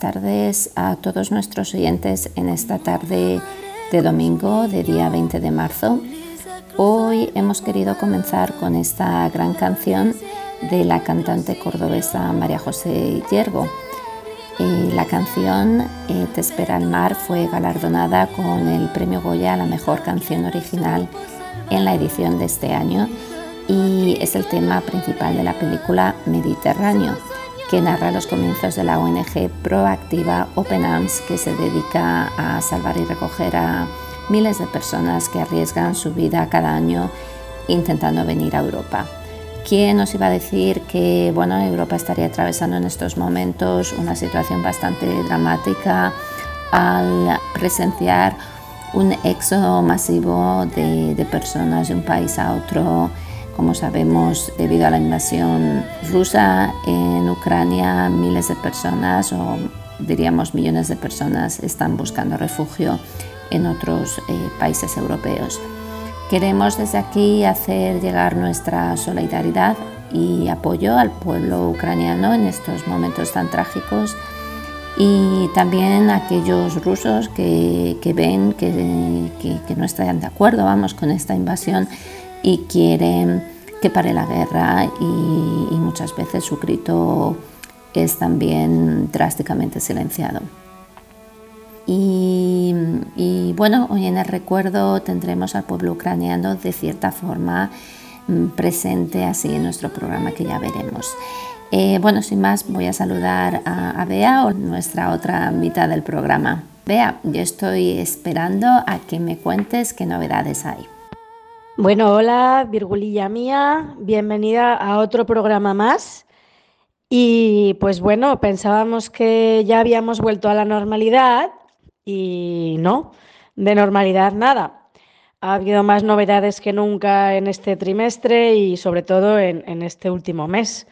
Tardes a todos nuestros oyentes en esta tarde de domingo, de día 20 de marzo. Hoy hemos querido comenzar con esta gran canción de la cantante cordobesa María José Yergo. Eh, la canción eh, Te espera el mar fue galardonada con el premio Goya a la mejor canción original en la edición de este año y es el tema principal de la película Mediterráneo, que narra los comienzos de la ONG proactiva Open Arms, que se dedica a salvar y recoger a miles de personas que arriesgan su vida cada año intentando venir a Europa. ¿Quién nos iba a decir que bueno, Europa estaría atravesando en estos momentos una situación bastante dramática al presenciar un éxodo masivo de, de personas de un país a otro? Como sabemos, debido a la invasión rusa en Ucrania, miles de personas o diríamos millones de personas están buscando refugio en otros eh, países europeos. Queremos desde aquí hacer llegar nuestra solidaridad y apoyo al pueblo ucraniano en estos momentos tan trágicos y también a aquellos rusos que, que ven que, que, que no están de acuerdo vamos, con esta invasión y quieren que pare la guerra y, muchas veces su grito es también drásticamente silenciado. Y, bueno, hoy en el recuerdo tendremos al pueblo ucraniano de cierta forma mm, presente así en nuestro programa que ya veremos. Eh, bueno, sin más, voy a saludar a, a Bea, nuestra otra mitad del programa. Bea, yo estoy esperando a que me cuentes qué novedades hay. Bueno, hola, Virgulilla mía, bienvenida a otro programa más. Y pues bueno, pensábamos que ya habíamos vuelto a la normalidad y no, de normalidad nada. Ha habido más novedades que nunca en este trimestre y sobre todo en, este último mes.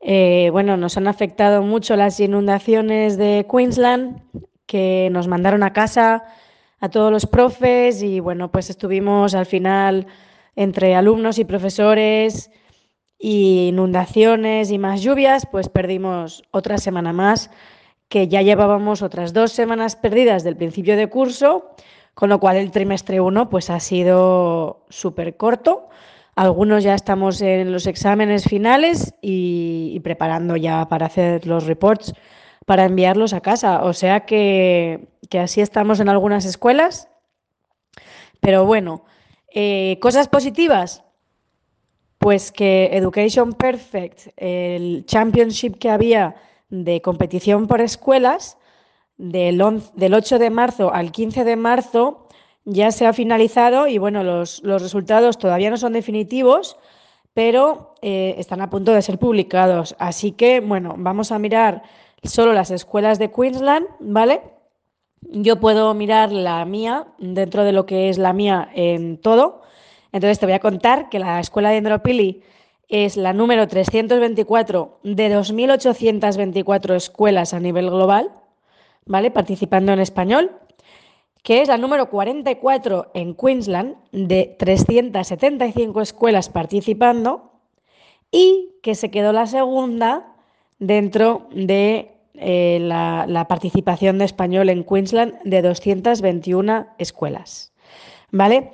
Eh, bueno, nos han afectado mucho las inundaciones de Queensland, que nos mandaron a casa a todos los profes y bueno, pues estuvimos al final entre alumnos y profesores inundaciones y más lluvias, pues perdimos otra semana más, que ya llevábamos otras dos semanas perdidas del principio de curso, con lo cual el trimestre 1 pues ha sido súper corto. Algunos ya estamos en los exámenes finales y, y, preparando ya para hacer los reports para enviarlos a casa. O sea que, que así estamos en algunas escuelas. Pero bueno, eh, cosas positivas, pues que Education Perfect, el championship que había de competición por escuelas, del, del 8 de marzo al 15 de marzo, ya se ha finalizado y bueno, los, los resultados todavía no son definitivos, pero eh, están a punto de ser publicados. Así que, bueno, vamos a mirar solo las escuelas de Queensland, ¿vale? Yo puedo mirar la mía dentro de lo que es la mía en todo. Entonces te voy a contar que la escuela de Andropili es la número 324 de 2.824 escuelas a nivel global, ¿vale? Participando en español, que es la número 44 en Queensland de 375 escuelas participando y que se quedó la segunda dentro de eh, la, participación de español en Queensland de 221 escuelas. ¿Vale?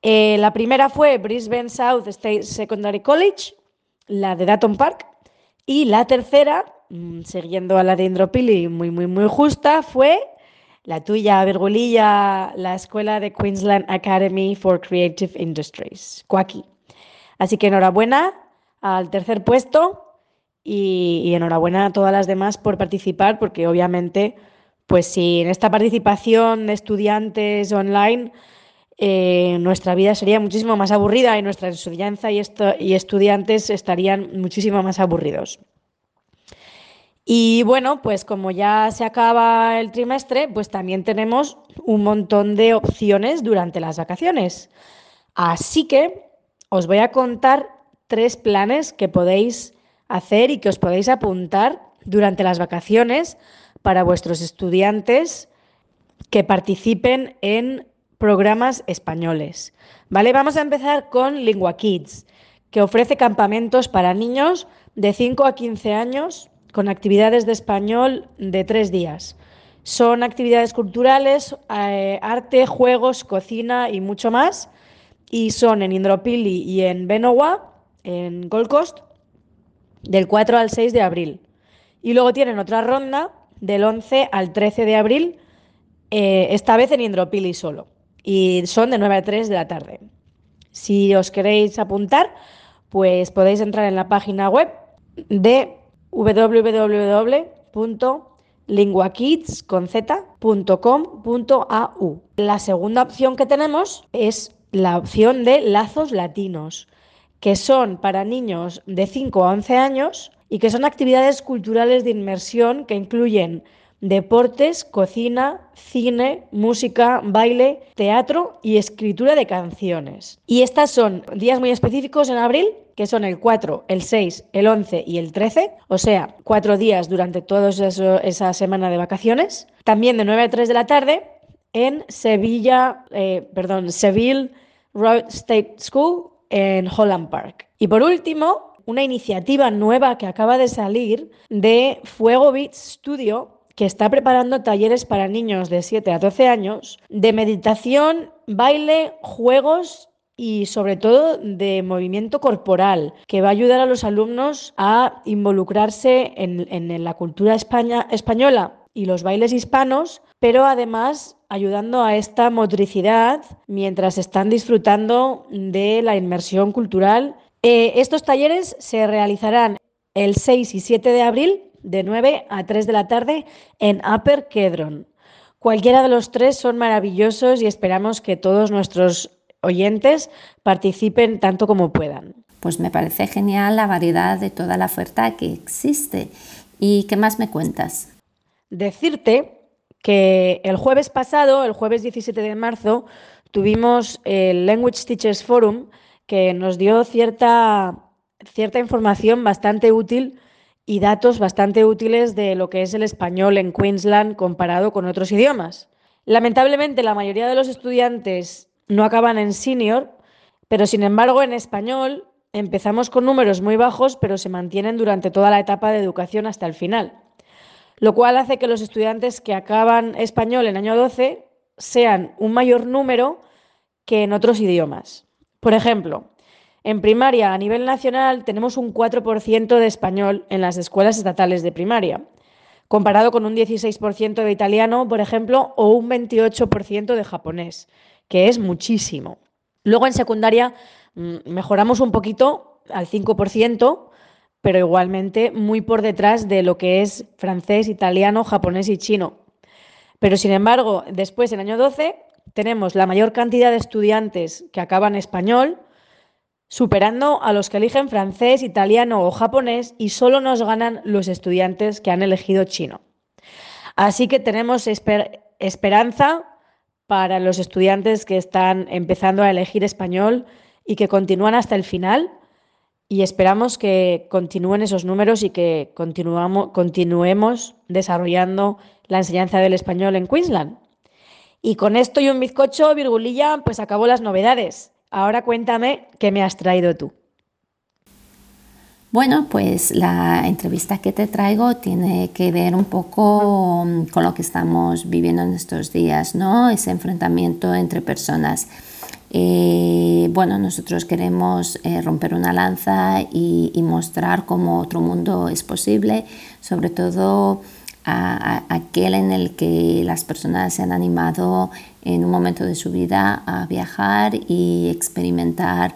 Eh, la primera fue Brisbane South State Secondary College, la de Datton Park, y la tercera, mm, siguiendo a la de Indropili, muy, muy, muy justa, fue la tuya, Virgulilla, la escuela de Queensland Academy for Creative Industries, CUACI. Así que enhorabuena al tercer puesto y, enhorabuena a todas las demás por participar, porque obviamente, pues si en esta participación de estudiantes online, eh, nuestra vida sería muchísimo más aburrida y nuestra enseñanza y, y estudiantes estarían muchísimo más aburridos. Y bueno, pues como ya se acaba el trimestre, pues también tenemos un montón de opciones durante las vacaciones. Así que os voy a contar tres planes que podéis hacer y que os podéis apuntar durante las vacaciones para vuestros estudiantes que participen en programas españoles. ¿Vale? Vamos a empezar con Lingua Kids, que ofrece campamentos para niños de 5 a 15 años con actividades de español de tres días. Son actividades culturales, eh, arte, juegos, cocina y mucho más. Y son en Indropili y en Benowa, en Gold Coast, del 4 al 6 de abril. Y luego tienen otra ronda del 11 al 13 de abril, eh, esta vez en Indropili solo. Y son de 9 a 3 de la tarde. Si os queréis apuntar, pues podéis entrar en la página web de www.linguakids.com.au. La segunda opción que tenemos es la opción de lazos latinos que son para niños de 5 a 11 años y que son actividades culturales de inmersión que incluyen deportes, cocina, cine, música, baile, teatro y escritura de canciones. Y estas son días muy específicos en abril, que son el 4, el 6, el 11 y el 13, o sea, cuatro días durante toda esa semana de vacaciones. También de 9 a 3 de la tarde en Sevilla, eh, perdón, Seville Road State School en Holland Park. Y por último, una iniciativa nueva que acaba de salir de Fuego Beats Studio, que está preparando talleres para niños de 7 a 12 años de meditación, baile, juegos y sobre todo de movimiento corporal, que va a ayudar a los alumnos a involucrarse en, en la cultura española y los bailes hispanos, pero además ayudando a esta motricidad mientras están disfrutando de la inmersión cultural. Eh, estos talleres se realizarán el 6 y 7 de abril de 9 a 3 de la tarde en Upper Kedron. Cualquiera de los tres son maravillosos y esperamos que todos nuestros oyentes participen tanto como puedan. Pues me parece genial la variedad de toda la oferta que existe. ¿Y qué más me cuentas? Decirte que el jueves pasado, el jueves 17 de marzo, tuvimos el Language Teachers Forum que nos dio cierta, cierta información bastante útil y datos bastante útiles de lo que es el español en Queensland comparado con otros idiomas. Lamentablemente, la mayoría de los estudiantes no acaban en senior, pero sin embargo, en español empezamos con números muy bajos, pero se mantienen durante toda la etapa de educación hasta el final. Lo cual hace que los estudiantes que acaban español en año 12 sean un mayor número que en otros idiomas. Por ejemplo, en primaria a nivel nacional tenemos un 4% de español en las escuelas estatales de primaria, comparado con un 16% de italiano, por ejemplo, o un 28% de japonés, que es muchísimo. Luego en secundaria mm, mejoramos un poquito al 5%, pero igualmente muy por detrás de lo que es francés, italiano, japonés y chino. Pero sin embargo, después en año 12 tenemos la mayor cantidad de estudiantes que acaban español, superando a los que eligen francés, italiano o japonés y solo nos ganan los estudiantes que han elegido chino. Así que tenemos esperanza para los estudiantes que están empezando a elegir español y que continúan hasta el final y esperamos que continúen esos números y que continuemos desarrollando la enseñanza del español en Queensland. Y con esto y un bizcocho, virgulilla, pues acabó las novedades. Ahora cuéntame qué me has traído tú. Bueno, pues la entrevista que te traigo tiene que ver un poco mm, con lo que estamos viviendo en estos días, ¿no? Ese enfrentamiento entre personas. Bueno, nosotros queremos eh, romper una lanza y, mostrar cómo otro mundo es posible, sobre todo aquel en el que las personas se han animado en un momento de su vida a viajar y experimentar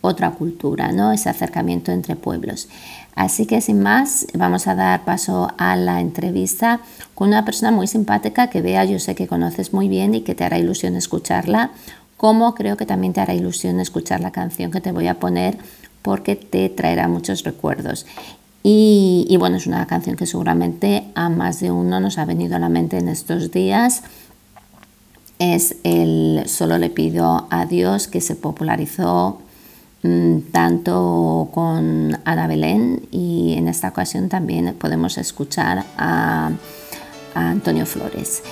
otra cultura, ¿no? ese acercamiento entre pueblos. Así que sin más, vamos a dar paso a la entrevista con una persona muy simpática que vea, yo sé que conoces muy bien y que te hará ilusión escucharla, como creo que también te hará ilusión escuchar la canción que te voy a poner porque te traerá muchos recuerdos. Y, bueno, es una canción que seguramente a más de uno nos ha venido a la mente en estos días. Es el Solo le pido a Dios que se popularizó Mm, tanto con Ana Belén y en esta ocasión también podemos escuchar a, Antonio Flores.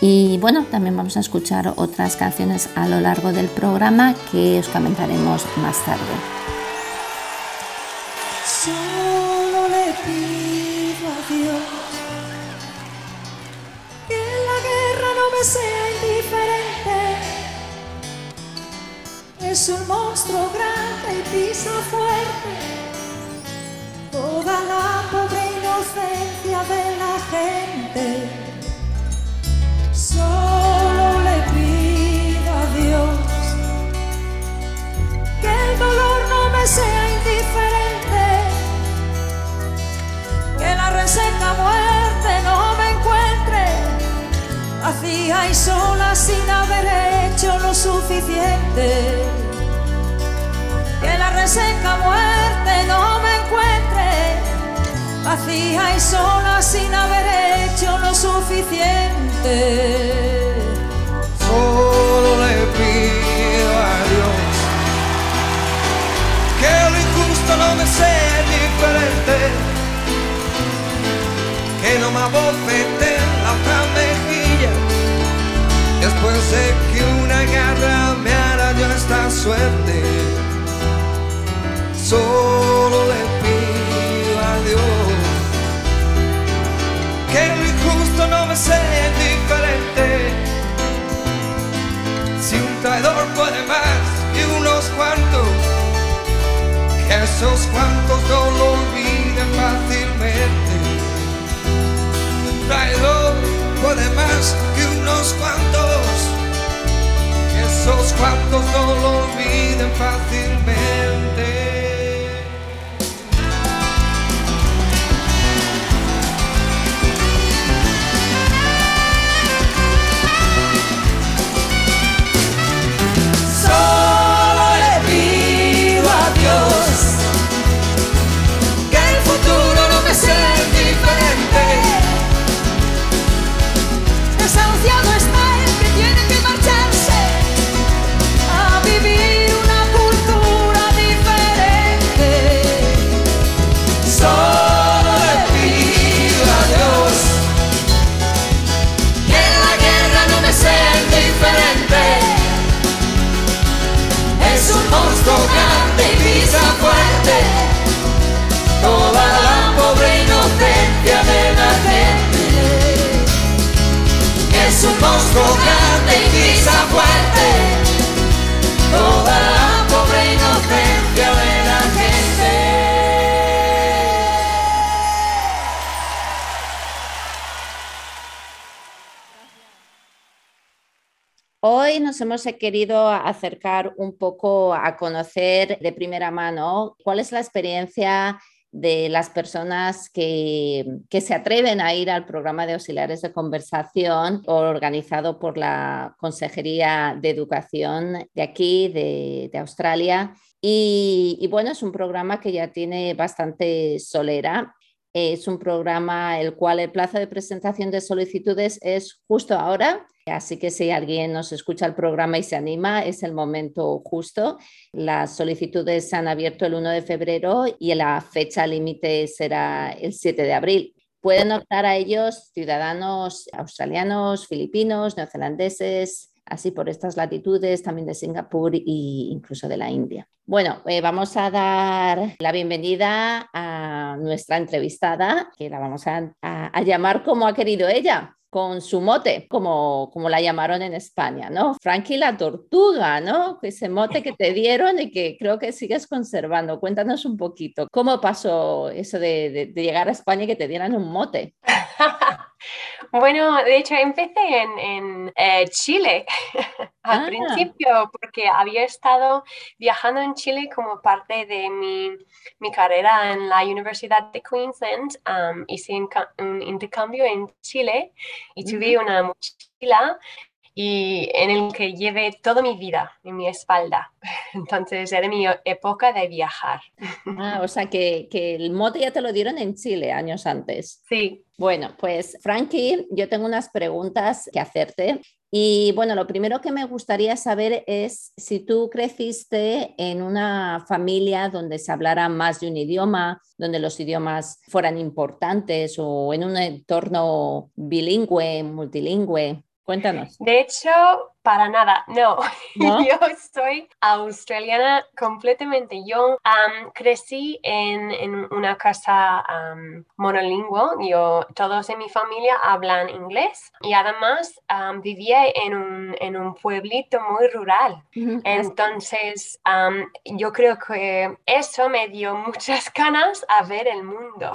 Y bueno, también vamos a escuchar otras canciones a lo largo del programa que os comentaremos más tarde. Solo le pido a Dios que la guerra no me sea indiferente es un monstruo grande y pisa fuerte toda la pobre inocencia de la gente. Solo le pido a Dios que el dolor no me sea indiferente, que la reseca muerte no me vacía y sola sin haber hecho lo suficiente. Que la reseca muerte no me encuentre, vacía y sola sin haber suficiente. Solo le pido a Dios que lo injusto no me sea diferente, que no me abofete la otra Después de que una garra me arañó esta suerte, solo le pido a Dios que no me sea indiferente. Si un traidor puede más y unos cuantos, que esos cuantos no lo olviden fácilmente. Un traidor puede más que unos cuantos, esos cuantos no lo olviden fácilmente. toda la pobre inocencia de la gente. Es un monstruo grande y grisa fuerte, toda la pobre inocencia de la gente. Hoy nos hemos querido acercar un poco a conocer de primera mano cuál es la experiencia de las personas que, que, se atreven a ir al programa de auxiliares de conversación organizado por la Consejería de Educación de aquí, de, de Australia. Y, y, bueno, es un programa que ya tiene bastante solera. Es un programa el cual el plazo de presentación de solicitudes es justo ahora, Así que si alguien nos escucha el programa y se anima, es el momento justo. Las solicitudes se han abierto el 1 de febrero y la fecha límite será el 7 de abril. Pueden optar a ellos ciudadanos australianos, filipinos, neozelandeses, así por estas latitudes, también de Singapur e incluso de la India. Bueno, eh, vamos a dar la bienvenida a nuestra entrevistada, que la vamos a, a, a llamar como ha querido ella con su mote, como, como la llamaron en España, ¿no? Frankie la tortuga, ¿no? Ese mote que te dieron y que creo que sigues conservando. Cuéntanos un poquito, ¿cómo pasó eso de, de, de llegar a España y que te dieran un mote? Bueno, de hecho empecé en, en eh, Chile al ah. principio porque había estado viajando en Chile como parte de mi, mi carrera en la Universidad de Queensland. Um, hice un intercambio en Chile y tuve una mochila y en el que llevé toda mi vida en mi espalda. Entonces era mi época de viajar. Ah, o sea que, que, el mote ya te lo dieron en Chile años antes. Sí. Bueno, pues Frankie, yo tengo unas preguntas que hacerte. Y bueno, lo primero que me gustaría saber es si tú creciste en una familia donde se hablara más de un idioma, donde los idiomas fueran importantes o en un entorno bilingüe, multilingüe. Cuéntanos. De hecho, para nada, no. ¿No? Yo soy australiana completamente. Yo um, crecí en, en, una casa um, monolingüe. Yo, todos en mi familia hablan inglés y además um, vivía en un, en un, pueblito muy rural. Entonces, yo creo que eso me dio muchas ganas a ver el mundo.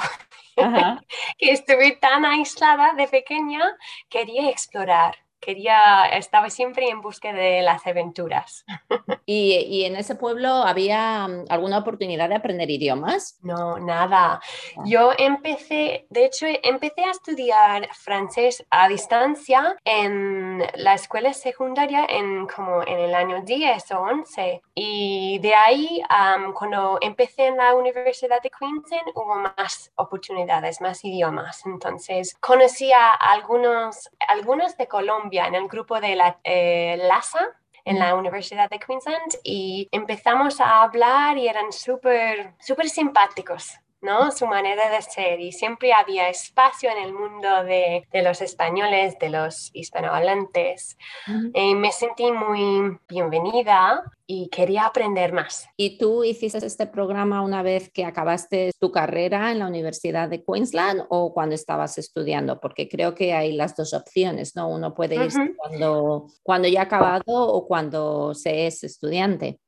que estuve tan aislada de pequeña, quería explorar quería, estaba siempre en busca de las aventuras. ¿Y, ¿Y, en ese pueblo había mm, alguna oportunidad de aprender idiomas? No, nada. Ah. Yo empecé, de hecho, empecé a estudiar francés a distancia en la escuela secundaria en como en el año 10 o 11. Y de ahí, um, cuando empecé en la Universidad de Queensland, hubo más oportunidades, más idiomas. Entonces, conocí a algunos, algunos de Colombia en el grupo de la eh, LASA, en la Universidad de Queensland y empezamos a hablar y eran súper, súper simpáticos. ¿No? Su manera de ser y siempre había espacio en el mundo de, de los españoles, de los hispanohablantes. y me sentí muy bienvenida y quería aprender más. ¿Y tú hiciste este programa una vez que acabaste tu carrera en la Universidad de Queensland o cuando estabas estudiando? Porque creo que hay las dos opciones, ¿no? Uno puede ir cuando, cuando ya ha acabado o cuando se es estudiante.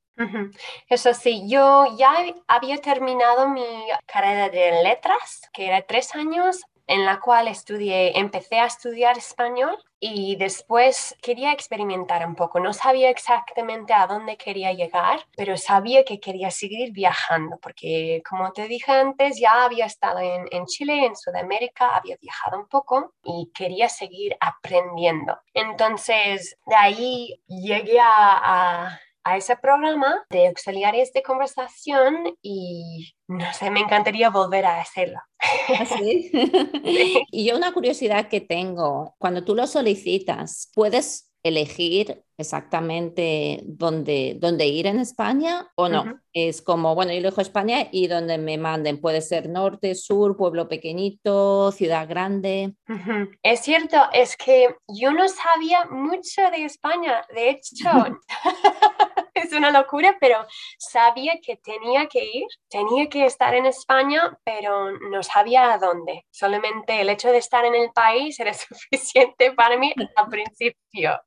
Eso sí, yo ya había terminado mi carrera de letras, que era tres años, en la cual estudié, empecé a estudiar español y después quería experimentar un poco. No sabía exactamente a dónde quería llegar, pero sabía que quería seguir viajando, porque como te dije antes, ya había estado en, en Chile, en Sudamérica, había viajado un poco y quería seguir aprendiendo. Entonces, de ahí llegué a a ese programa de auxiliares de conversación y no sé, me encantaría volver a hacerlo. ¿Ah, ¿Sí? y yo una curiosidad que tengo, cuando tú lo solicitas, ¿puedes elegir exactamente dónde, dónde ir en España o no. Uh -huh. Es como, bueno, yo elijo España y donde me manden, puede ser norte, sur, pueblo pequeñito, ciudad grande. Uh -huh. Es cierto, es que yo no sabía mucho de España, de hecho. es una locura, pero sabía que tenía que ir, tenía que estar en España, pero no sabía a dónde. Solamente el hecho de estar en el país era suficiente para mí al principio.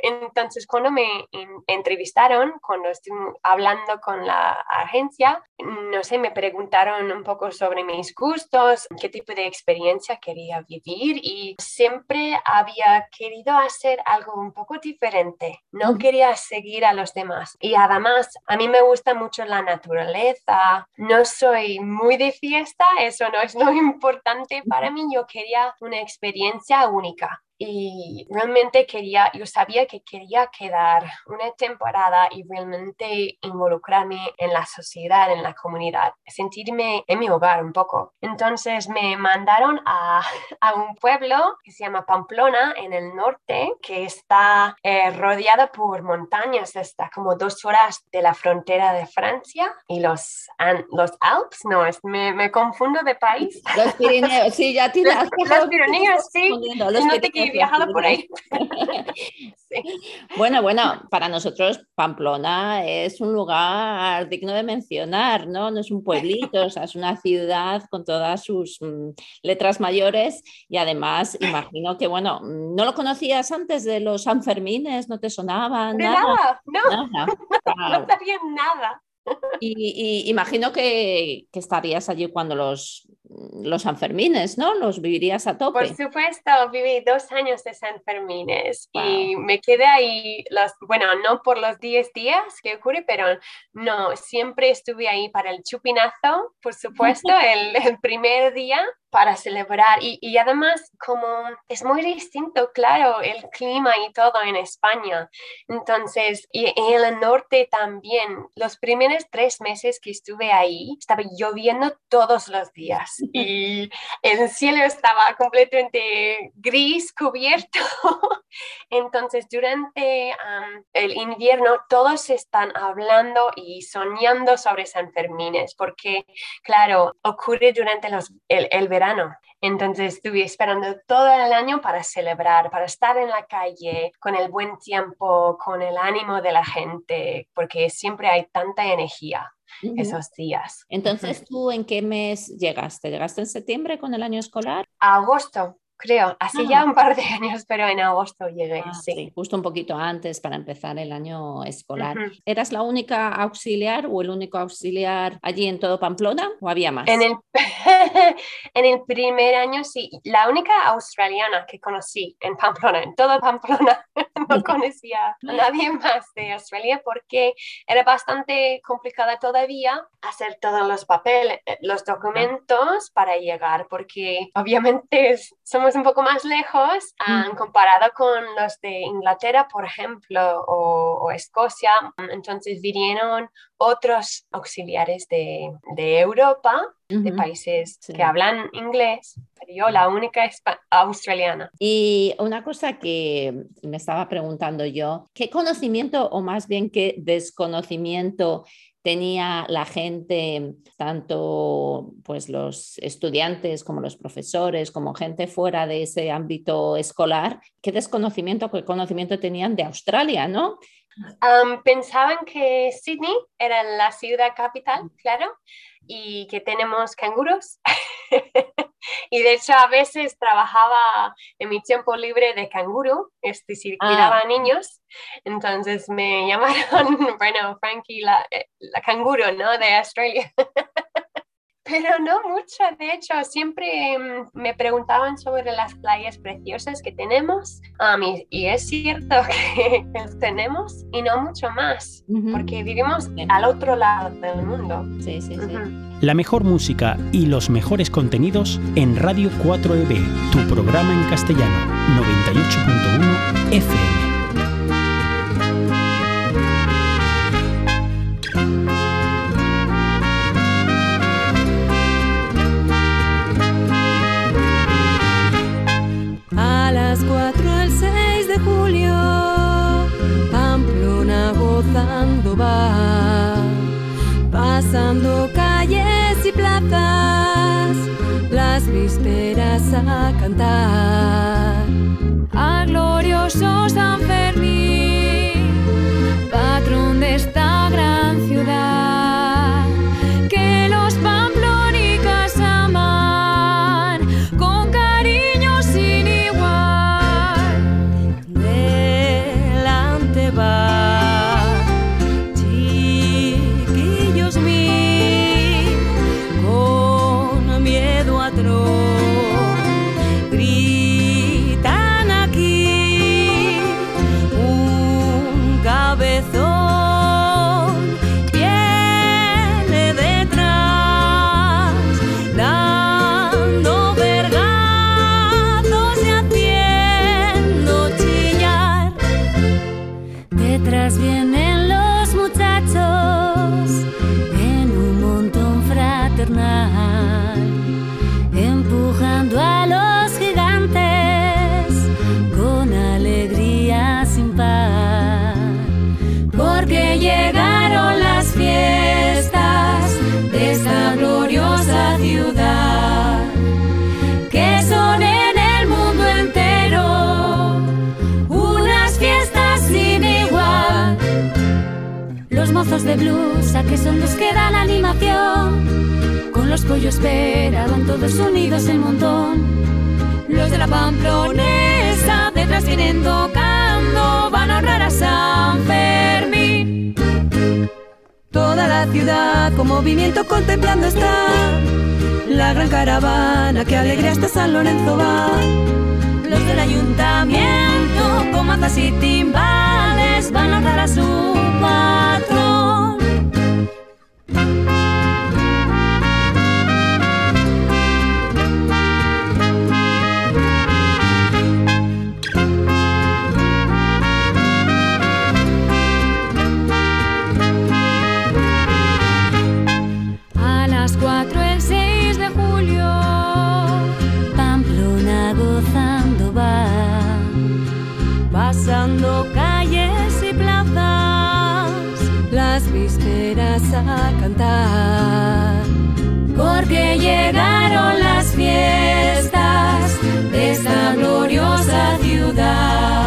entonces, cuando me entrevistaron, cuando estuve hablando con la agencia, no sé, me preguntaron un poco sobre mis gustos, qué tipo de experiencia quería vivir y siempre había querido hacer algo un poco diferente. No quería seguir a los demás. Y además, a mí me gusta mucho la naturaleza. No soy muy de fiesta, eso no es lo importante para mí. Yo quería una experiencia única y realmente quería, yo sabía que quería quedar una temporada y realmente involucrarme en la sociedad, en la comunidad, sentirme en mi hogar un poco. Entonces me mandaron a, a un pueblo que se llama Pamplona en el norte, que está eh, rodeado por montañas, está como dos horas de la frontera de Francia y los, los Alpes, no, es, me, me, confundo de país. Los Pirineos, sí, ya tienes. Los, los Pirineos, sí. Los no te viajado por ahí. Bueno, bueno, para nosotros Pamplona es un lugar digno de mencionar, ¿no? No es un pueblito, o sea, es una ciudad con todas sus mm, letras mayores y además imagino que, bueno, ¿no lo conocías antes de los Sanfermines? ¿No te sonaban? nada, no, no sabía nada. Y, imagino que, estarías allí cuando los, los Sanfermines, ¿no? Los vivirías a tope. Por supuesto, viví dos años de Sanfermines y me quedé ahí, los, bueno, no por los 10 días que ocurre, pero no, siempre estuve ahí para el chupinazo, por supuesto, el, el primer día para celebrar y, y, además como es muy distinto, claro, el clima y todo en España. Entonces, y, en el norte también, los primeros tres meses que estuve ahí, estaba lloviendo todos los días y el cielo estaba completamente gris, cubierto. Entonces, durante el invierno, todos están hablando y soñando sobre San Fermines, porque, claro, ocurre durante el, el verano. Entonces estuve esperando todo el año para celebrar, para estar en la calle con el buen tiempo, con el ánimo de la gente, porque siempre hay tanta energía esos días. Entonces, ¿tú en qué mes llegaste? ¿Llegaste en septiembre con el año escolar? agosto creo, hace ya un par de años, pero en agosto llegué, ah, sí. Justo un poquito antes para empezar el año escolar. ¿Eras la única auxiliar o el único auxiliar allí en todo Pamplona o había más? En el, en el primer año sí, la única australiana que conocí en Pamplona, en todo Pamplona, no conocía a nadie más de Australia porque era bastante complicada todavía hacer todos los papeles, eh, los documentos para llegar, porque obviamente somos un poco más lejos um, comparado con los de Inglaterra, por ejemplo, o, Escocia. Entonces vinieron otros auxiliares de, de Europa, de países que hablan inglés, pero yo la única australiana. Y una cosa que me estaba preguntando yo, ¿qué conocimiento o más bien qué desconocimiento tenía la gente, tanto pues los estudiantes como los profesores, como gente fuera de ese ámbito escolar, qué desconocimiento, qué conocimiento tenían de Australia, ¿no? pensaban que Sydney era la ciudad capital, claro, y que tenemos canguros. y de hecho a veces trabajaba en mi tiempo libre de canguro, es decir, ah. cuidaba a niños. Entonces me llamaron, bueno, Frankie, la, eh, la canguro, ¿no? De Australia. Pero no mucho, de hecho, siempre mm, me preguntaban sobre las playas preciosas que tenemos y, es cierto que las tenemos y no mucho más, porque vivimos al otro lado del mundo. Sí, sí, sí. La mejor música y los mejores contenidos en Radio 4EB, tu programa en castellano, 98.1 FM. Pasando calles y plazas, las vísperas a cantar. Al glorioso San Fermín, Los mozos de blusa que son los que dan animación, con los pollos esperaban todos unidos el montón. Los de la pamplonesa detrás vienen tocando, van a honrar a San Fermín. Toda la ciudad con movimiento contemplando está la gran caravana que alegre hasta San Lorenzo va. Los del ayuntamiento con mazas y timbales van a honrar a su patrón. Vísperas a cantar. Porque llegaron las fiestas de esta gloriosa ciudad,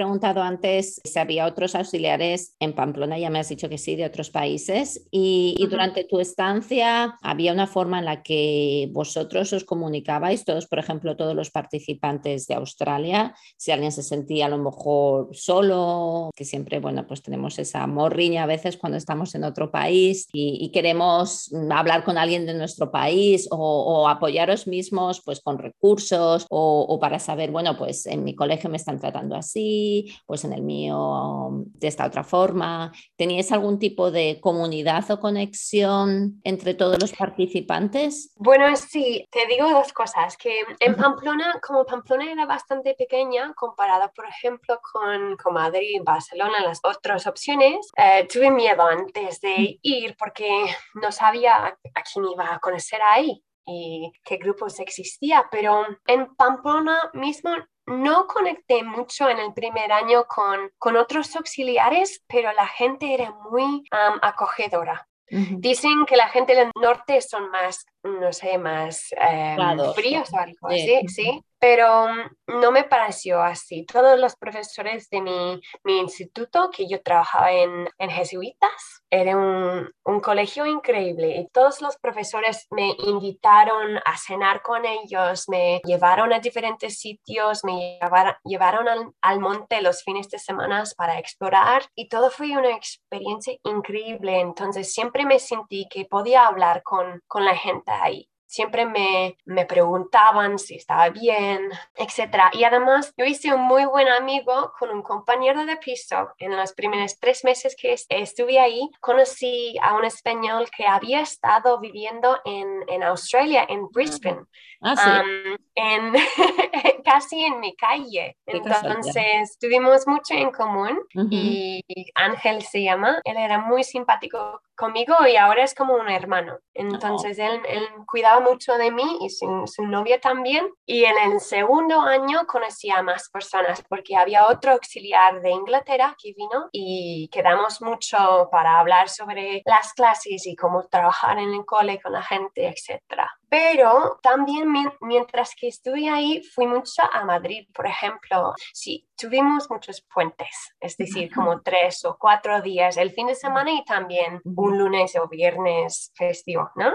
preguntado antes si había otros auxiliares en Pamplona, ya me has dicho que sí, de otros países. Y, y durante tu estancia, ¿había una forma en la que vosotros os comunicabais, todos, por ejemplo, todos los participantes de Australia? Si alguien se sentía a lo mejor solo, que siempre, bueno, pues tenemos esa morriña a veces cuando estamos en otro país y, y queremos hablar con alguien de nuestro país o, o apoyaros mismos, pues con recursos o, o para saber, bueno, pues en mi colegio me están tratando así, pues en el mío de esta otra forma. ¿Teníais algún tipo de comunidad o conexión entre todos los participantes? Bueno, sí, te digo dos cosas, que en Pamplona, como Pamplona era bastante pequeña comparada, por ejemplo, con, con Madrid, Barcelona, las otras opciones, eh, tuve miedo antes de ir porque no sabía a, a quién iba a conocer ahí y qué grupos existía, pero en Pamplona mismo no conecté mucho en el primer año con, con otros auxiliares, pero la gente era muy um, acogedora. Dicen que la gente del norte son más, no sé, más eh, Claro, fríos o algo sí. así, sí, pero mm, no me pareció así. Todos los profesores de mi, mi instituto, que yo trabajaba en, en jesuitas, era un, un colegio increíble y todos los profesores me invitaron a cenar con ellos, me llevaron a diferentes sitios, me llevar- llevaron al, al monte los fines de semana para explorar y todo fue una experiencia increíble. Entonces siempre me sentí que podía hablar con, con la gente ahí. Siempre me, me preguntaban si estaba bien, etc. Y además yo hice un muy buen amigo con un compañero de piso. En los primeros tres meses que est- estuve ahí, conocí a un español que había estado viviendo en, en Australia, en Brisbane. Ah, sí. Um, en casi en mi calle. Entonces tuvimos mucho en común y Ángel se llama, él era muy simpático conmigo y ahora es como un hermano. Entonces él, él, cuidaba mucho de mí y su, su, novia también. Y en el segundo año conocí a más personas porque había otro auxiliar de Inglaterra que vino y quedamos mucho para hablar sobre las clases y cómo trabajar en el cole con la gente, etc. Pero también mientras que estuve ahí fui mucho a Madrid, por ejemplo. Sí, tuvimos muchos puentes, es decir, como tres o cuatro días el fin de semana y también un lunes o viernes festivo, ¿no?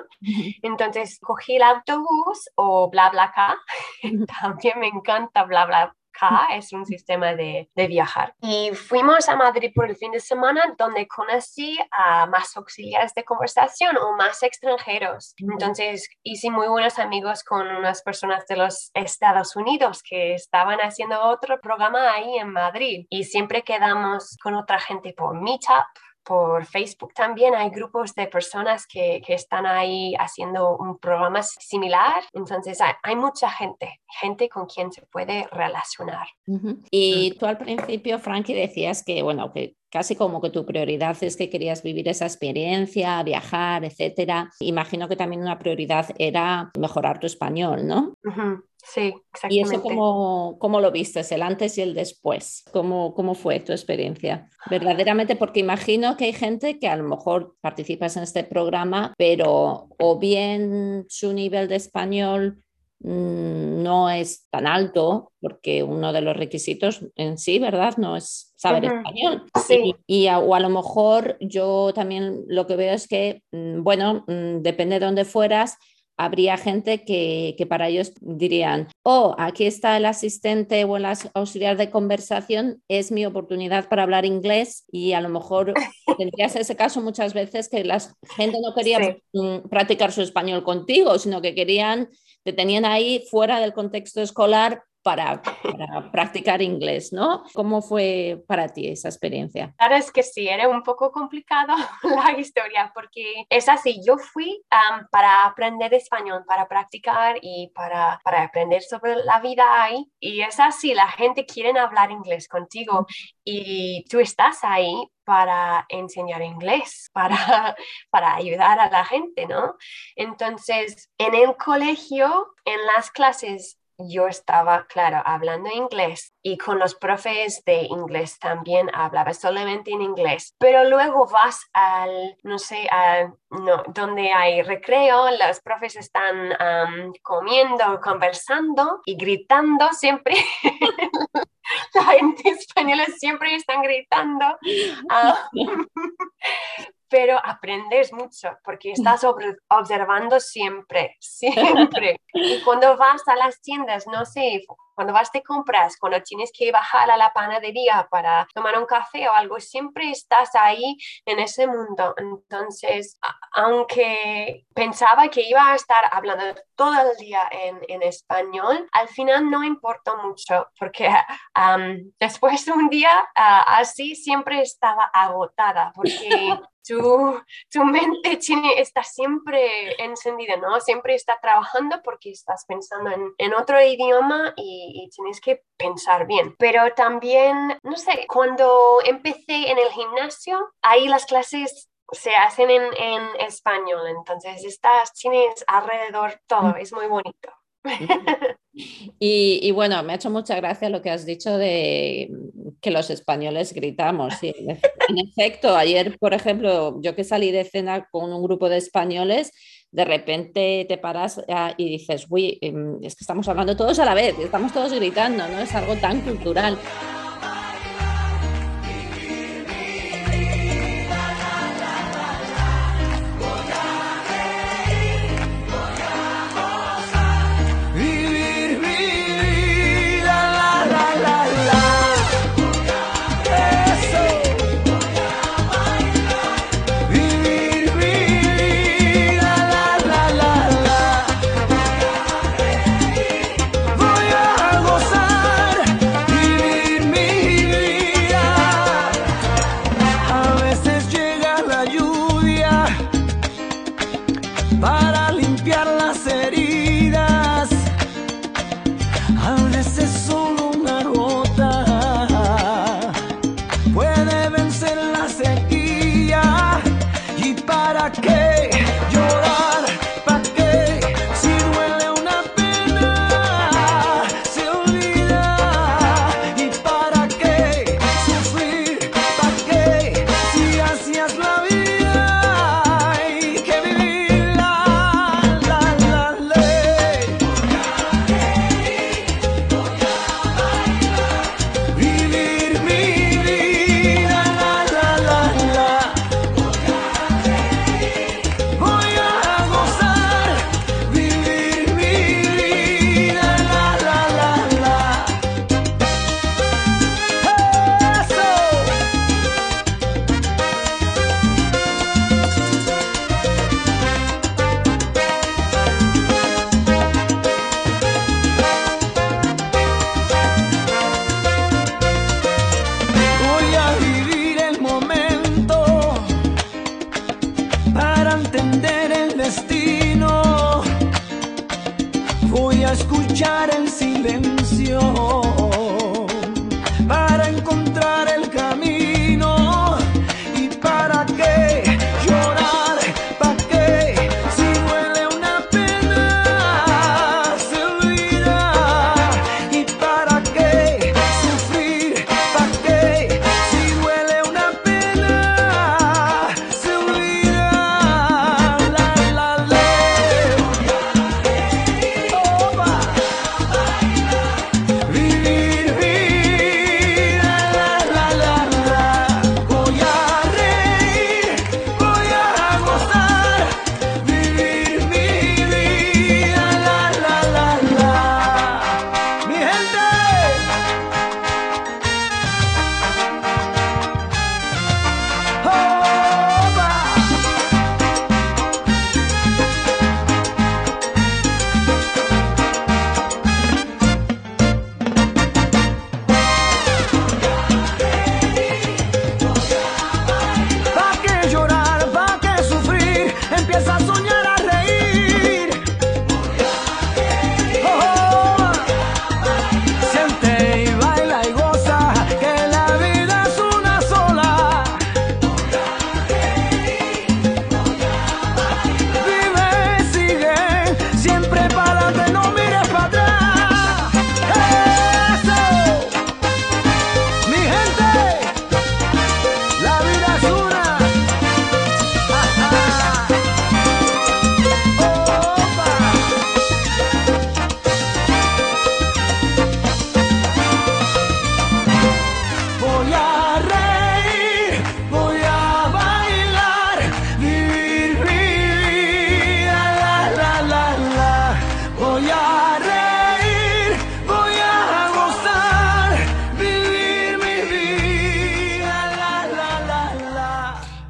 Entonces cogí el autobús o BlaBlaCar, también me encanta Es un sistema de, de, viajar. Y fuimos a Madrid por el fin de semana donde conocí a más auxiliares de conversación o más extranjeros. Entonces hice muy buenos amigos con unas personas de los Estados Unidos que estaban haciendo otro programa ahí en Madrid y siempre quedamos con otra gente por Meetup por Facebook también hay grupos de personas que, que están ahí haciendo un programa similar. Entonces hay, hay, mucha gente, gente con quien se puede relacionar. Y tú al principio, Frankie, decías que, bueno, que casi como que tu prioridad es que querías vivir esa experiencia, viajar, etcétera. Imagino que también una prioridad era mejorar tu español, ¿no? Sí, exactamente. ¿Y eso cómo, cómo, lo viste, el antes y el después? ¿Cómo, ¿Cómo fue tu experiencia? Verdaderamente, porque imagino que hay gente que a lo mejor participas en este programa, pero o bien su nivel de español Mm, no es tan alto porque uno de los requisitos en sí, ¿verdad? No es saber español. Sí. Y, o a lo mejor yo también lo que veo es que, mm, bueno, mm, depende de dónde fueras, habría gente que, que, para ellos dirían, oh, aquí está el asistente o el auxiliar de conversación, es mi oportunidad para hablar inglés y a lo mejor tendrías ese caso muchas veces que la gente no quería practicar su español contigo, sino que querían te tenían ahí fuera del contexto escolar para, para, practicar inglés, ¿no? ¿Cómo fue para ti esa experiencia? Claro, es que sí, era un poco complicado la historia porque es así, yo fui um, para aprender español, para practicar y para, para aprender sobre la vida ahí y es así, la gente quiere hablar inglés contigo y tú estás ahí para enseñar inglés, para, para ayudar a la gente, ¿no? Entonces, en el colegio, en las clases, yo estaba, claro, hablando inglés y con los profes de inglés también hablaba solamente en inglés. Pero luego vas al, no sé, a, no, donde hay recreo, los profes están comiendo, conversando y gritando siempre. la gente española siempre están gritando. Ah, pero aprendes mucho porque estás observando siempre, siempre. Y cuando vas a las tiendas, no sé, cuando vas de compras, cuando tienes que bajar a la panadería para tomar un café o algo, siempre estás ahí en ese mundo. Entonces, aunque pensaba que iba a estar hablando todo el día en, en español, al final no importó mucho porque después de un día ah, así siempre estaba agotada porque tu, tu, mente tiene, está siempre encendida, ¿no? Siempre está trabajando porque estás pensando en, en otro idioma y, tienes que pensar bien. Pero también, no sé, cuando empecé en el gimnasio, ahí las clases se hacen en, en español, entonces estás, tienes alrededor todo, es muy bonito. Y, y, bueno, me ha hecho mucha gracia lo que has dicho de que los españoles gritamos. Sí, en efecto, ayer, por ejemplo, yo que salí de cena con un grupo de españoles, de repente te paras ah, y dices, uy, em, es que estamos hablando todos a la vez, estamos todos gritando, ¿no? Es algo tan cultural.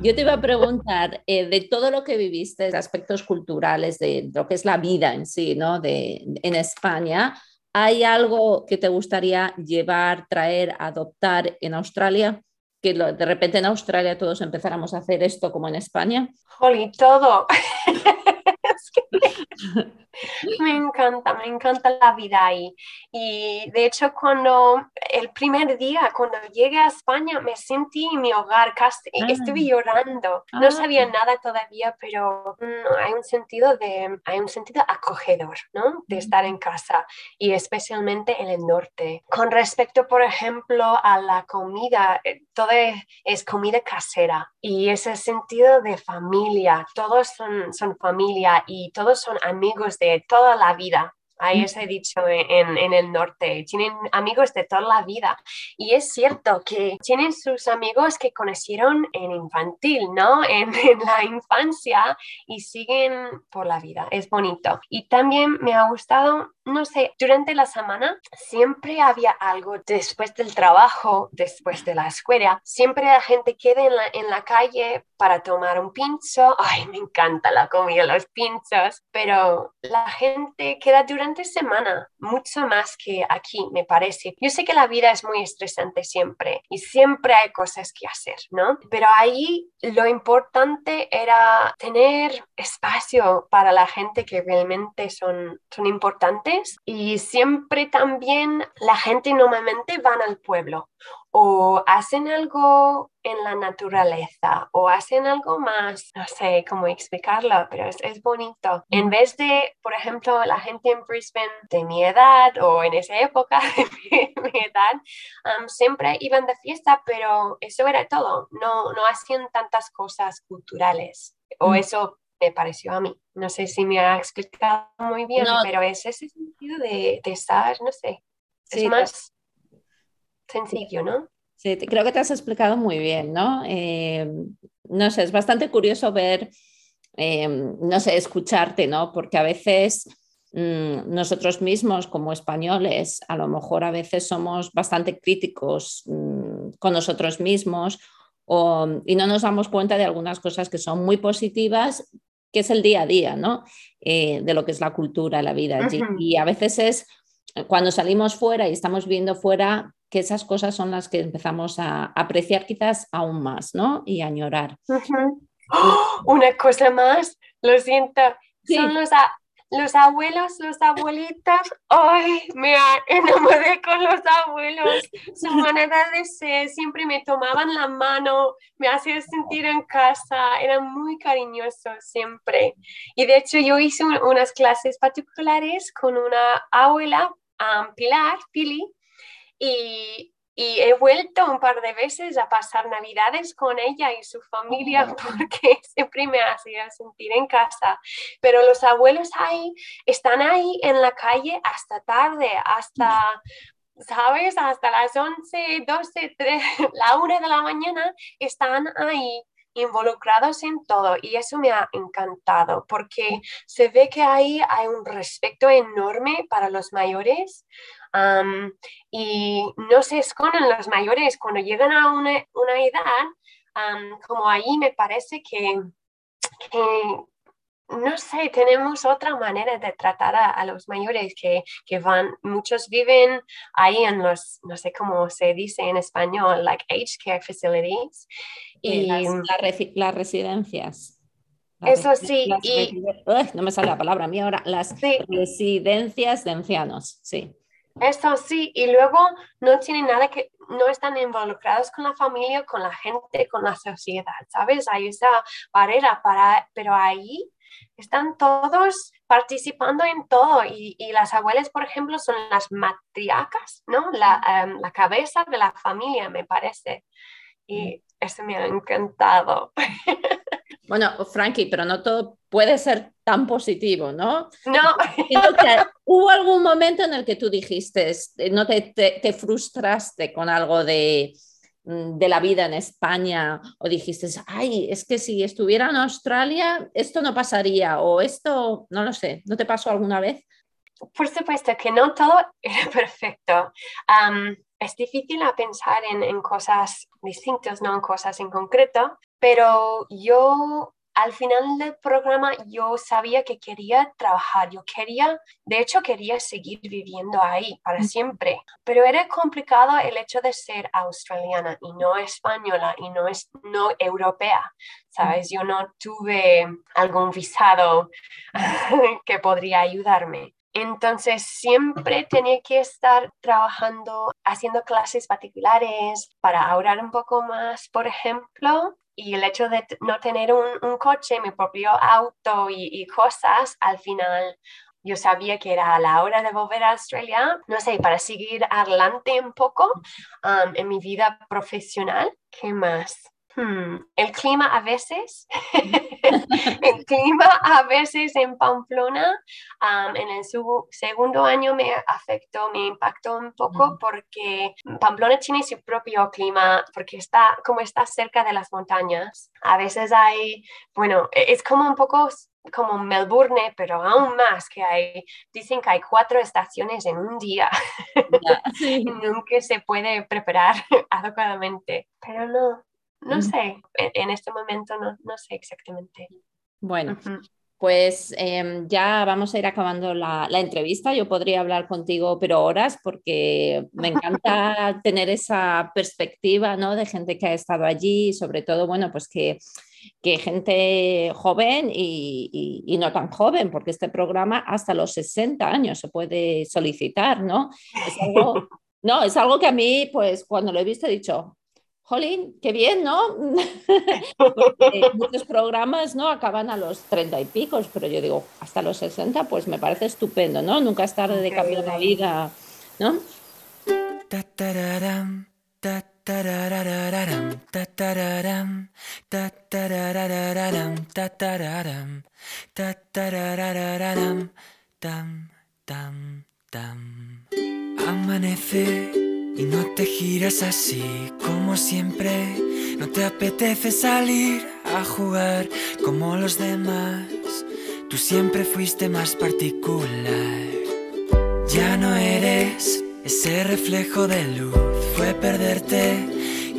Yo te iba a preguntar, eh, de todo lo que viviste, de aspectos culturales, de lo que es la vida en sí, ¿no? De, en España, ¿hay algo que te gustaría llevar, traer, adoptar en Australia? Que de repente en Australia todos empezáramos a hacer esto como en España. Jolly, todo. Es que me encanta, me encanta la vida ahí. Y de hecho, cuando el primer día, cuando llegué a España, me sentí en mi hogar, casi Ah. estuve llorando. No Ah. sabía nada todavía, pero mm, hay un sentido de, hay un sentido acogedor, ¿no? De estar en casa y especialmente en el norte. Con respecto, por ejemplo, a la comida, eh, todo es, es comida casera y ese sentido de familia, todos son, son familia y todos son amigos de toda la vida. Hay ese dicho en, en el norte, tienen amigos de toda la vida. Y es cierto que tienen sus amigos que conocieron en infantil, ¿no? En, en la infancia y siguen por la vida. Es bonito. Y también me ha gustado, no sé, durante la semana siempre había algo después del trabajo, después de la escuela. Siempre la gente queda en la, en la calle para tomar un pincho. Ay, me encanta la comida, los pinchos. Pero la gente queda durante semana, mucho más que aquí, me parece. Yo sé que la vida es muy estresante siempre y siempre hay cosas que hacer, ¿no? Pero ahí lo importante era tener espacio para la gente que realmente son, son importantes y siempre también la gente normalmente van al pueblo o hacen algo en la naturaleza o hacen algo más, no sé cómo explicarlo, pero es, es bonito. En vez de, por ejemplo, la gente en Brisbane de mi edad o en esa época de mi, mi edad, um, siempre iban de fiesta, pero eso era todo, no, no hacían tantas cosas culturales o Mm. eso me pareció a mí. No sé si me ha explicado muy bien, No. pero es ese sentido de, de estar, no sé, Sí, es más sencillo, ¿no? Sí, creo que te has explicado muy bien, ¿no? Eh, no sé, es bastante curioso ver, eh, no sé, escucharte, ¿no? Porque a veces mm, nosotros mismos como españoles, a lo mejor a veces somos bastante críticos mm, con nosotros mismos o- y no nos damos cuenta de algunas cosas que son muy positivas, que es el día a día, ¿no? Eh, de lo que es la cultura, la vida allí. Y a veces es cuando salimos fuera y estamos viendo fuera que esas cosas son las que empezamos a apreciar quizás aún más, ¿no? Y a añorar. ¡Oh! Una cosa más, lo siento, Sí. son los, a- los abuelos, los abuelitos, ¡ay! Me enamoré con los abuelos. Su manera de ser, siempre me tomaban la mano, me hacían sentir en casa, eran muy cariñosos siempre. Y de hecho yo hice unas clases particulares con una abuela, Pilar, Pili, y y he vuelto un par de veces a pasar navidades con ella y su familia porque siempre me hacía sentir en casa. Pero los abuelos ahí están ahí en la calle hasta tarde, hasta, ¿sabes? Hasta las 11, 12, 3, la 1 de la mañana están ahí involucrados en todo y eso me ha encantado porque se ve que ahí hay un respeto enorme para los mayores y no se esconden los mayores cuando llegan a una, edad, como ahí me parece que, no sé, tenemos otra manera de tratar a, los mayores que, van, muchos viven ahí en los, no sé cómo se dice en español, like aged care facilities. Y, las, residencias. eso sí. y, no me sale la palabra a mí ahora. Las residencias de ancianos, sí. Esto sí, y luego no tienen nada que, no están involucrados con la familia, con la gente, con la sociedad, ¿sabes? Hay esa barrera, para, pero ahí están todos participando en todo y, las abuelas, por ejemplo, son las matriarcas, ¿no? La, em, la cabeza de la familia, me parece. Y eso me ha encantado. Bueno, Frankie, pero no todo puede ser tan positivo, ¿no? No. hubo algún momento en el que tú dijiste, eh, no te, te, frustraste con algo de, mm, de, la vida en España o dijiste, ay, es que si estuviera en Australia esto no pasaría o esto, no lo sé, ¿no te pasó alguna vez? Por supuesto que no todo era perfecto. es difícil pensar en, en, cosas distintas, no en cosas en concreto, pero yo al final del programa yo sabía que quería trabajar, yo quería, de hecho quería seguir viviendo ahí para siempre, pero era complicado el hecho de ser australiana y no española y no, es, no europea, ¿sabes? Yo no tuve algún visado que podría ayudarme. Entonces siempre tenía que estar trabajando, haciendo clases particulares para ahorrar un poco más, por ejemplo, y el hecho de no tener un, coche, mi propio auto y, cosas, al final yo sabía que era la hora de volver a Australia, no sé, para seguir adelante un poco um, en mi vida profesional. ¿Qué más? Hmm, el clima a veces, el clima a veces en Pamplona, en el segundo año me afectó, me impactó un poco porque Pamplona tiene su propio clima, porque está como está cerca de las montañas. A veces hay, bueno, e-, es como un poco como Melbourne, pero aún más que hay, dicen que hay cuatro estaciones en un día. Nunca se puede preparar adecuadamente, pero no, no sé, en, este momento no, sé exactamente. Bueno, pues em, ya vamos a ir acabando la, entrevista. Yo podría hablar contigo, pero horas, porque me encanta tener esa perspectiva ¿no? de gente que ha estado allí, sobre todo, bueno, pues que, que gente joven y, y, no tan joven, porque este programa hasta los 60 años se puede solicitar, ¿no? Es algo, no, es algo que a mí, pues cuando lo he visto he dicho, jolín, qué bien, ¿no? muchos programas no acaban a los treinta y picos, pero yo digo, hasta los 60, pues me parece estupendo, ¿no? Nunca es tarde de cambiar la vida, ¿no? Amanece y no te giras así como siempre. No te apetece salir a jugar como los demás. Tú siempre fuiste más particular. Ya no eres ese reflejo de luz. Fue perderte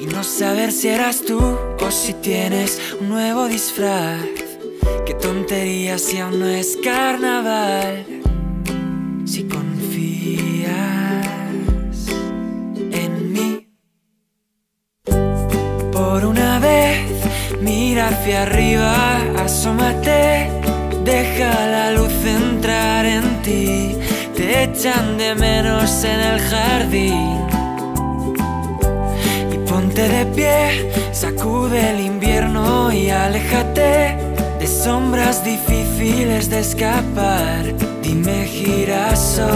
y no saber si eras tú o si tienes un nuevo disfraz. Qué tontería si aún no es carnaval. Si confías. Mira hacia arriba, asómate, deja la luz entrar. echan de menos en el jardín. Y ponte de pie, sacude el invierno y aléjate de sombras difíciles de escapar. Dime girasol,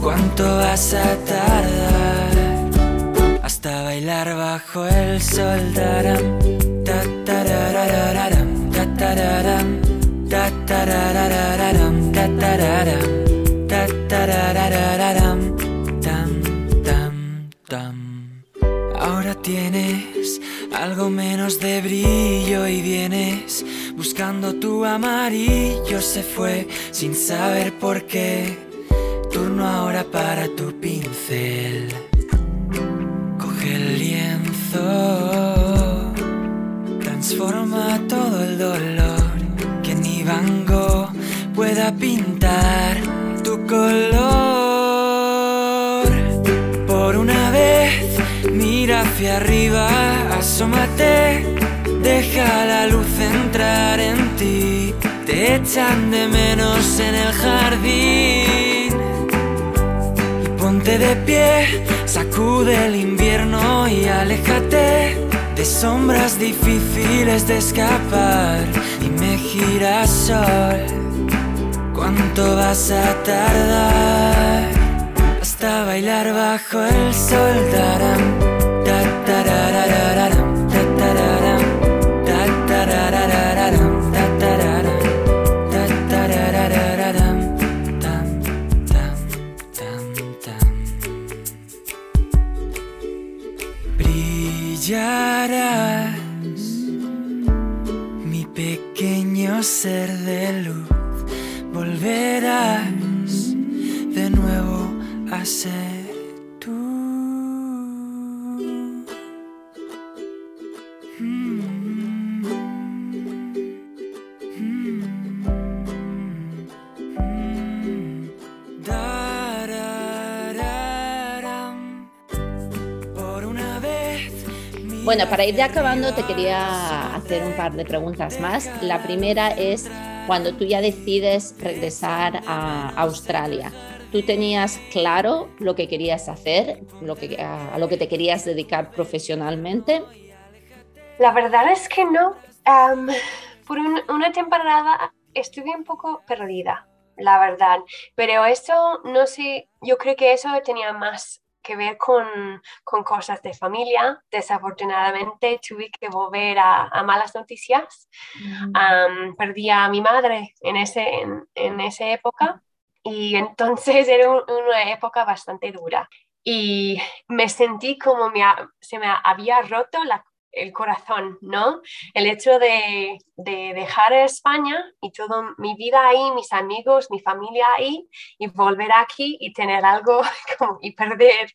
¿cuánto vas a tardar? Bailar bajo el sol. Taram, ta, tararararam, ta, tararam, ta, tararararam, ta, tararam, ta, tararararam, tam, tam, tam. Ahora tienes algo menos de brillo y vienes buscando tu amarillo. Se fue sin saber por qué. Turno ahora para tu pincel. El lienzo, transforma todo el dolor que ni Van pueda pintar tu color. Por una vez, mira hacia arriba, asómate, deja la luz entrar en ti. Te echan de menos en el jardín. De pie, sacude el invierno y aléjate de sombras difíciles de escapar. Y me girasol, ¿cuánto vas a tardar? Hasta bailar bajo el sol. Taram, para ir ya acabando, te quería hacer un par de preguntas más. La primera es cuando tú ya decides regresar a Australia. ¿Tú tenías claro lo que querías hacer, lo que, a, lo que te querías dedicar profesionalmente? La verdad es que no. Por un- una temporada estuve un poco perdida, la verdad. Pero eso, no sé, yo creo que eso tenía más que ver con, con cosas de familia. Desafortunadamente tuve que volver a, a malas noticias. Am, perdí a mi madre en, ese, en, en esa época y entonces era un- una época bastante dura. Y me sentí como me se me había roto la- el corazón, ¿no? El hecho de, de dejar España y toda mi vida ahí, mis amigos, mi familia ahí, y volver aquí y tener algo y perder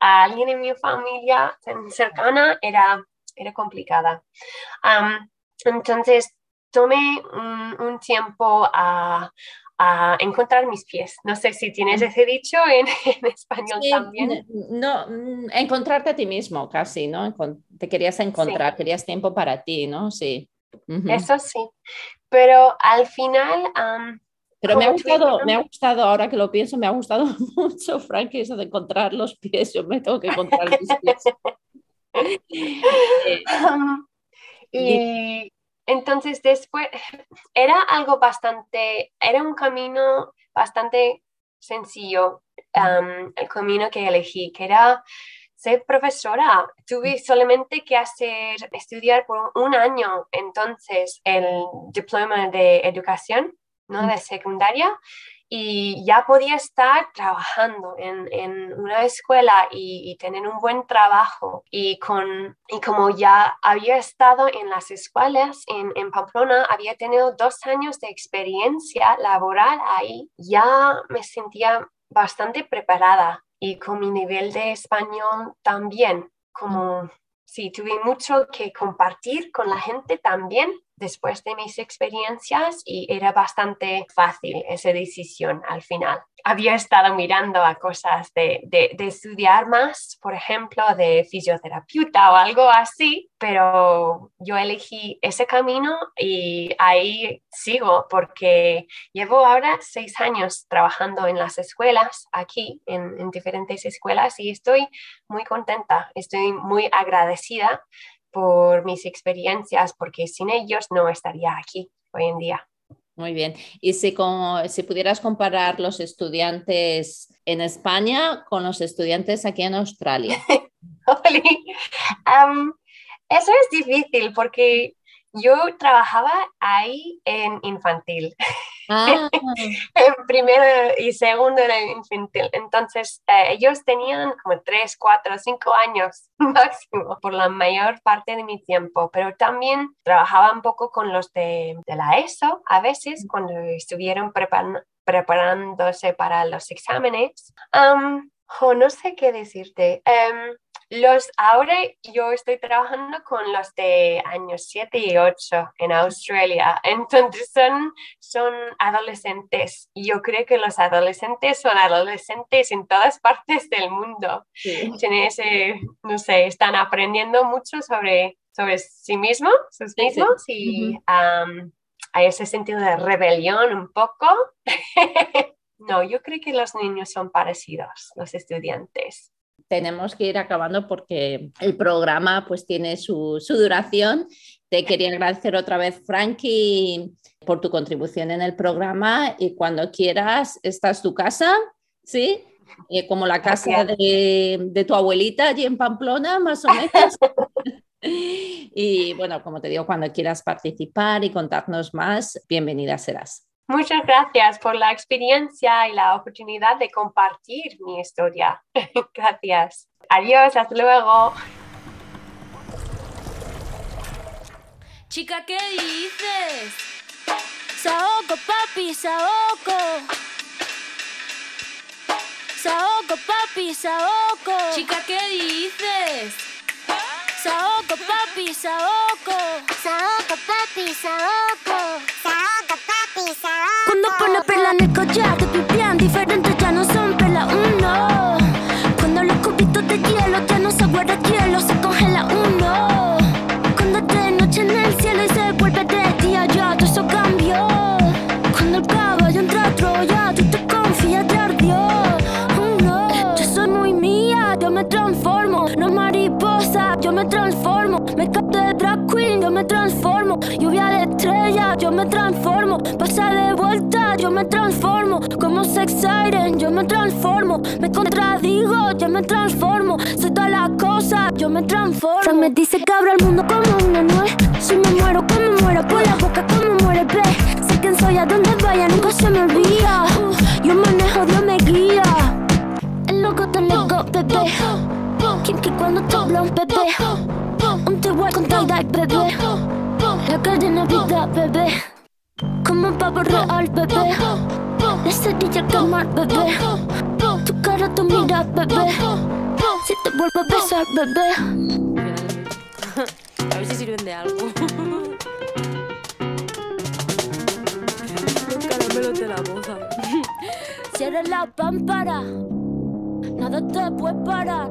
a alguien en mi familia tan cercana era, era complicada. Entonces tomé un, un tiempo a, a encontrar mis pies. No sé si tienes ese dicho en, en español Sí, también. No, mm, encontrarte a ti mismo casi, ¿no? Te querías encontrar, querías tiempo para ti, ¿no? Sí. Ujú. Eso sí. Pero al final, am, Pero me ha gustado, me ha gustado, ahora que lo pienso, me ha gustado mucho, Frankie, eso de encontrar los pies. Yo me tengo que encontrar mis pies. Eh, y entonces después era algo bastante, era un camino bastante sencillo, el camino que elegí, que era ser profesora. Tuve solamente que hacer, estudiar por un año entonces el diploma de educación, ¿no? De secundaria. Y ya podía estar trabajando en, en una escuela y, tener un buen trabajo. Y, con, y como ya había estado en las escuelas en, en Pamplona, había tenido dos años de experiencia laboral ahí, ya me sentía bastante preparada y con mi nivel de español también, como sí, tuve mucho que compartir con la gente también después de mis experiencias y era bastante fácil esa decisión al final. Había estado mirando a cosas de, de, estudiar más, por ejemplo, de fisioterapeuta o algo así, pero yo elegí ese camino y ahí sigo porque llevo ahora seis años trabajando en las escuelas aquí, en, en diferentes escuelas y estoy muy contenta, estoy muy agradecida por mis experiencias, porque sin ellos no estaría aquí hoy en día. Muy bien. Y si, si pudieras comparar los estudiantes en España con los estudiantes aquí en Australia. eso es difícil porque yo trabajaba ahí en infantil. Ah. en primero y segundo era infantil. Entonces, eh, ellos tenían como tres, cuatro, cinco años máximo por la mayor parte de mi tiempo, pero también trabajaba un poco con los de, la ESO a veces cuando estuvieron preparándose para los exámenes. o no sé qué decirte. Em, los, ahora yo estoy trabajando con los de años 7 y 8 en Australia, entonces son, son adolescentes. Yo creo que los adolescentes son adolescentes en todas partes del mundo. Tienen ese, no sé, están aprendiendo mucho sobre, sobre sí mismos, sus mismos y hay ese sentido de rebelión un poco. no, yo creo que los niños son parecidos, los estudiantes tenemos que ir acabando porque el programa pues tiene su, duración. Te quería agradecer otra vez, Frankie, por tu contribución en el programa y cuando quieras, esta es tu casa, ¿sí? Eh, como la casa de, tu abuelita allí en Pamplona, más o menos. y bueno, como te digo, cuando quieras participar y contarnos más, bienvenida serás. Muchas gracias por la experiencia y la oportunidad de compartir mi historia. gracias. Adiós, hasta luego. Chica, ¿qué dices? Saoko, papi, Saoko. Saoko, papi, Saoko. Chica, ¿qué dices? Saoko, papi, Saoko. Saoko, papi, Saoko. El collar, te pipián diferentes ya no son perla uno. Cuando los cubitos de hielo ya no se guarda hielo, se congela uno. Cuando de noche en el cielo y se vuelve de día, ya todo eso cambió. Cuando el caballo entra a Troya, tú te confías, te ardió. Uno, yo soy muy mía, yo me transformo. No mariposa, yo me transformo. Me capto de drag queen, yo me transformo. Lluvia de estrella, yo me transformo. Yo me transformo. Como sex siren, yo me transformo. Me contradigo, yo me transformo. Soy toda la cosa, yo me transformo. Se me dice que abro el mundo como una nuez. Si me muero, como muero, por la boca, como muere el pez. Sé quién soy, a donde vaya, nunca se me olvida. yo manejo, Dios me guía. El loco te loco, bebé. Kim que cuando te habla un bebé. Un te voy con tie bebé. La cadena vida, bebé. Como un pavo real, bebé. La cerilla quemar, bebé. Tu cara, tu mira, bebé. Si te vuelvo a besar, bebé. A ver si sirven de algo. Los caramelos de la boca. Cierra la pámpara. Nada te puede parar.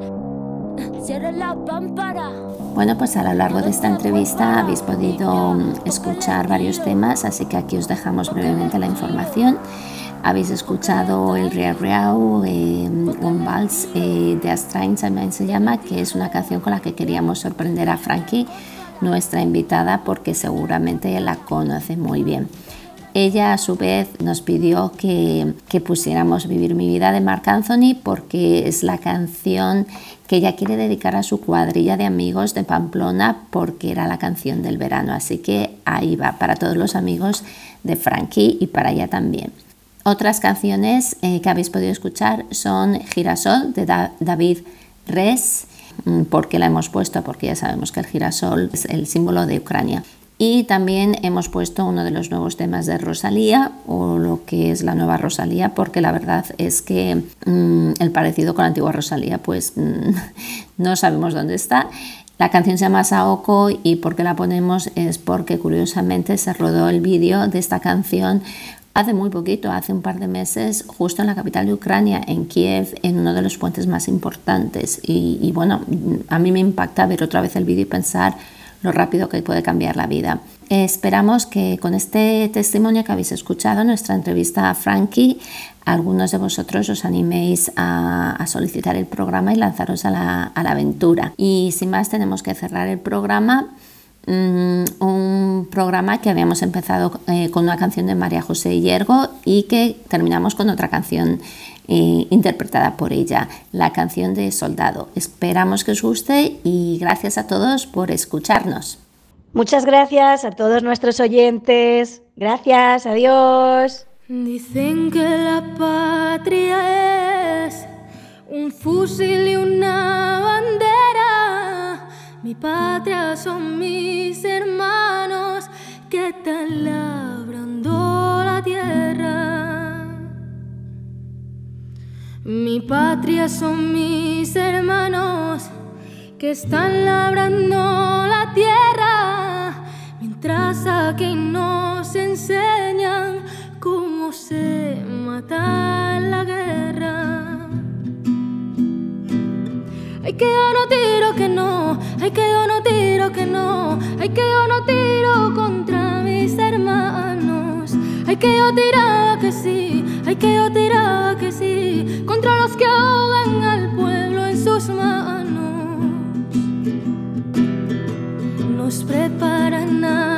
Cierra la pámpara. Bueno, pues a lo largo de esta entrevista habéis podido mm, escuchar varios temas, así que aquí os dejamos brevemente la información. Habéis escuchado el Real Real, eh, un vals eh, de Astrain también se llama, que es una canción con la que queríamos sorprender a Frankie, nuestra invitada, porque seguramente la conoce muy bien. Ella a su vez nos pidió que, que pusiéramos Vivir mi vida de Marc Anthony porque es la canción que ella quiere dedicar a su cuadrilla de amigos de Pamplona porque era la canción del verano. Así que ahí va, para todos los amigos de Frankie y para ella también. Otras canciones eh, que habéis podido escuchar son Girasol de David Res, mm, porque la hemos puesto, porque ya sabemos que el girasol es el símbolo de Ucrania. Y también hemos puesto uno de los nuevos temas de Rosalía, o lo que es la nueva Rosalía, porque la verdad es que mm, el parecido con la antigua Rosalía, pues mm, no sabemos dónde está. La canción se llama Saoko y por qué la ponemos es porque curiosamente se rodó el vídeo de esta canción hace muy poquito, hace un par de meses, justo en la capital de Ucrania, en Kiev, en uno de los puentes más importantes. Y, y bueno, a mí me impacta ver otra vez el vídeo y pensar lo rápido que puede cambiar la vida. Esperamos que con este testimonio que habéis escuchado, nuestra entrevista a Frankie, algunos de vosotros os animéis a, solicitar el programa y lanzaros a la, aventura. Y sin más, tenemos que cerrar el programa. Mm, un programa que habíamos empezado eh, con una canción de María José Hiergo y que terminamos con otra canción eh, interpretada por ella, la canción de Soldado. Esperamos que os guste y gracias a todos por escucharnos. Muchas gracias a todos nuestros oyentes. Gracias, adiós. Dicen que la patria es un fusil y una bandera. Mi patria son mis hermanos que están labrando la tierra. Mi patria son mis hermanos que están labrando la tierra, mientras aquí nos enseñan cómo se mata la guerra. Ay, que yo no tiro que no, ay, que yo no tiro que no, ay, que yo no tiro contra mis hermanos. Ay, que yo tiraba que sí, que yo tiraba que sí, contra los que ahogan al pueblo en sus manos. Nos preparan a